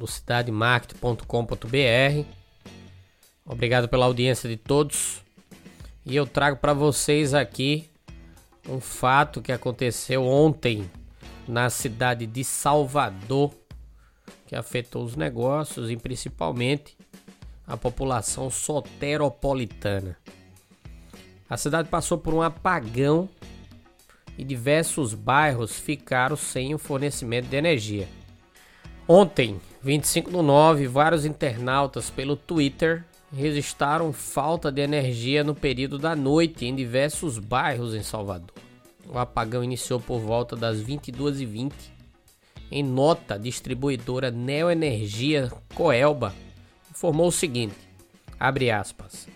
do cidademarket.com.br. Obrigado pela audiência de todos. E eu trago para vocês aqui um fato que aconteceu ontem na cidade de Salvador, que afetou os negócios e principalmente a população soteropolitana. A cidade passou por um apagão e diversos bairros ficaram sem o fornecimento de energia. Ontem, 25 do 9, vários internautas pelo Twitter registraram falta de energia no período da noite em diversos bairros em Salvador. O apagão iniciou por volta das 22h20. Em nota, a distribuidora Neoenergia Coelba informou o seguinte: abre aspas.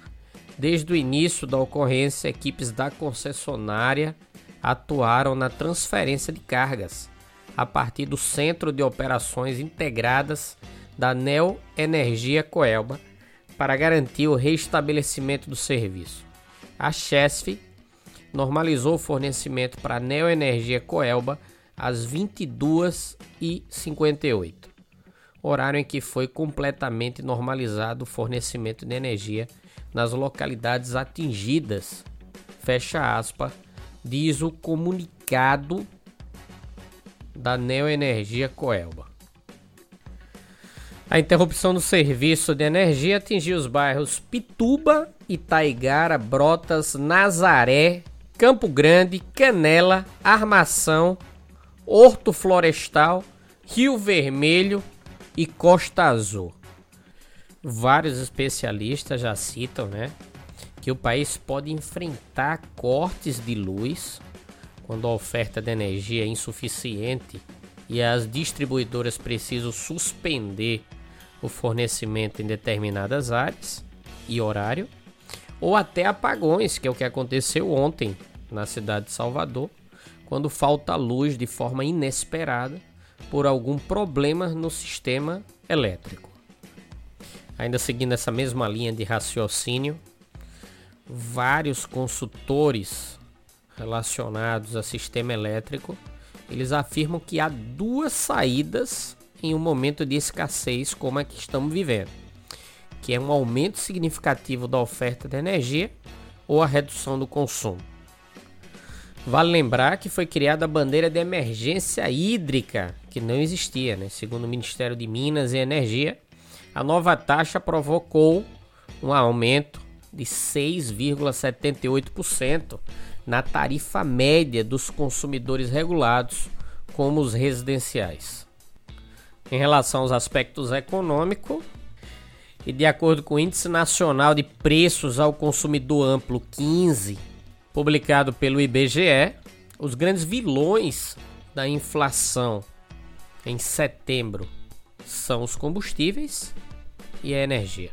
Desde o início da ocorrência, equipes da concessionária atuaram na transferência de cargas a partir do Centro de Operações Integradas da Neo Energia Coelba para garantir o restabelecimento do serviço. A Chesf normalizou o fornecimento para a Neo Energia Coelba às 22h58, horário em que foi completamente normalizado o fornecimento de energia nas localidades atingidas. Fecha aspas diz o comunicado da Neoenergia Coelba. A interrupção do serviço de energia atingiu os bairros Pituba, Itaigara, Brotas, Nazaré, Campo Grande, Canela, Armação, Horto Florestal, Rio Vermelho e Costa Azul. Vários especialistas já citam, né, que o país pode enfrentar cortes de luz quando a oferta de energia é insuficiente e as distribuidoras precisam suspender o fornecimento em determinadas áreas e horário, ou até apagões, que é o que aconteceu ontem na cidade de Salvador, quando falta luz de forma inesperada por algum problema no sistema elétrico. Ainda seguindo essa mesma linha de raciocínio, vários consultores relacionados a sistema elétrico, eles afirmam que há duas saídas em um momento de escassez como a que estamos vivendo, que é um aumento significativo da oferta de energia ou a redução do consumo. Vale lembrar que foi criada a bandeira de emergência hídrica, que não existia, né? Segundo o Ministério de Minas e Energia, a nova taxa provocou um aumento de 6,78% na tarifa média dos consumidores regulados, como os residenciais. Em relação aos aspectos econômicos, e de acordo com o Índice Nacional de Preços ao Consumidor Amplo 15, publicado pelo IBGE, os grandes vilões da inflação em setembro são os combustíveis e a energia.